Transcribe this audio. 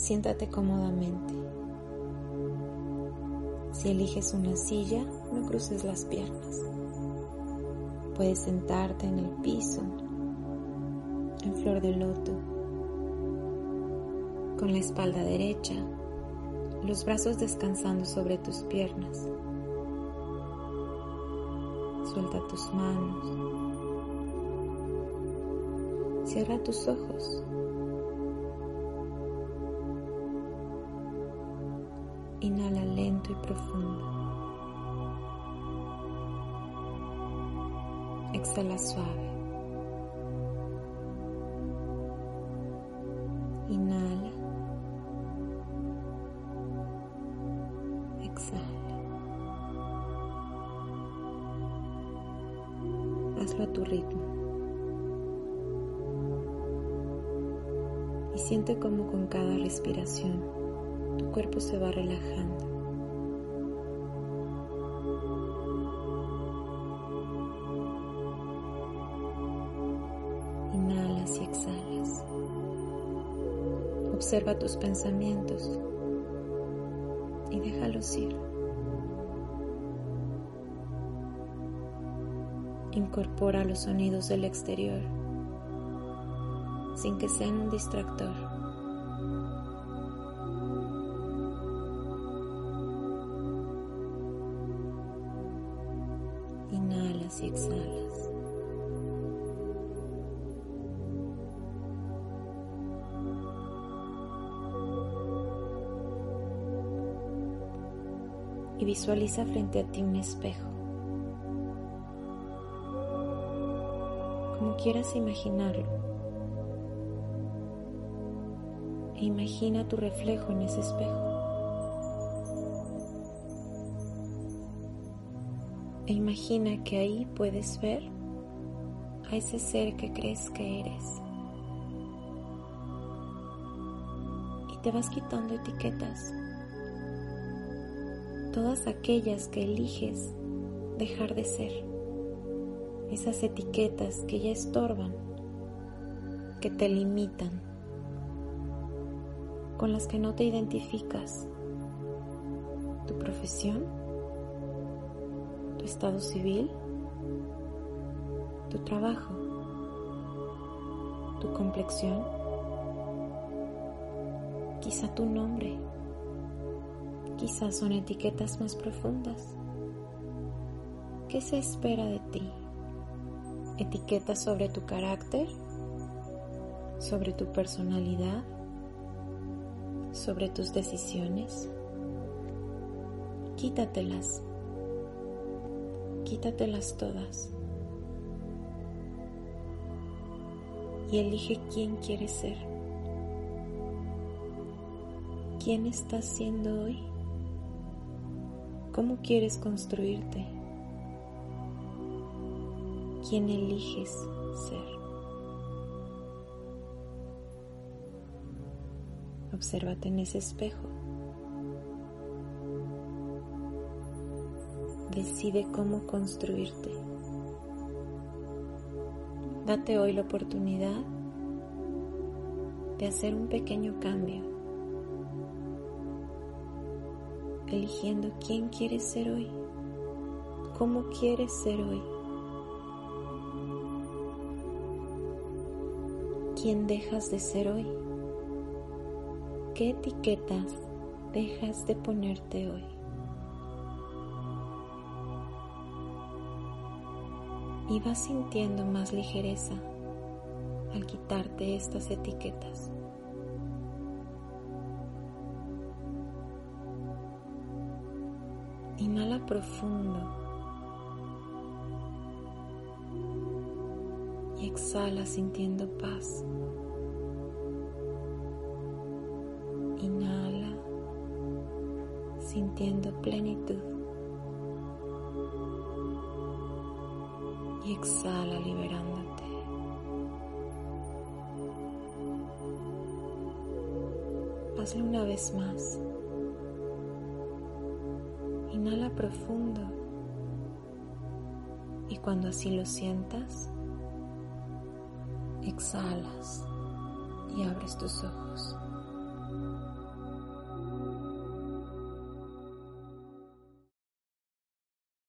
Siéntate cómodamente. Si eliges una silla, no cruces las piernas. Puedes sentarte en el piso, en flor de loto, con la espalda derecha, los brazos descansando sobre tus piernas. Suelta tus manos. Cierra tus ojos. Inhala lento y profundo. Exhala suave. Inhala. Exhala. Hazlo a tu ritmo. Y siente como con cada respiración cuerpo se va relajando. Inhalas y exhalas. Observa tus pensamientos y déjalos ir. Incorpora los sonidos del exterior sin que sean un distractor. Y exhalas. Y visualiza frente a ti un espejo. Como quieras imaginarlo. E imagina tu reflejo en ese espejo. E imagina que ahí puedes ver a ese ser que crees que eres. Y te vas quitando etiquetas. Todas aquellas que eliges dejar de ser. Esas etiquetas que ya estorban, que te limitan, con las que no te identificas. Tu profesión estado civil, tu trabajo, tu complexión, quizá tu nombre, quizá son etiquetas más profundas. ¿Qué se espera de ti? ¿Etiquetas sobre tu carácter? ¿Sobre tu personalidad? ¿Sobre tus decisiones? Quítatelas quítatelas todas y elige quién quieres ser. ¿Quién estás siendo hoy? ¿Cómo quieres construirte? ¿Quién eliges ser? Obsérvate en ese espejo. Decide cómo construirte. Date hoy la oportunidad de hacer un pequeño cambio, eligiendo quién quieres ser hoy, cómo quieres ser hoy, quién dejas de ser hoy, qué etiquetas dejas de ponerte hoy. Y vas sintiendo más ligereza al quitarte estas etiquetas. Inhala profundo y exhala sintiendo paz. Inhala sintiendo plenitud. Exhala liberándote. Hazlo una vez más. Inhala profundo y cuando así lo sientas, exhalas y abres tus ojos.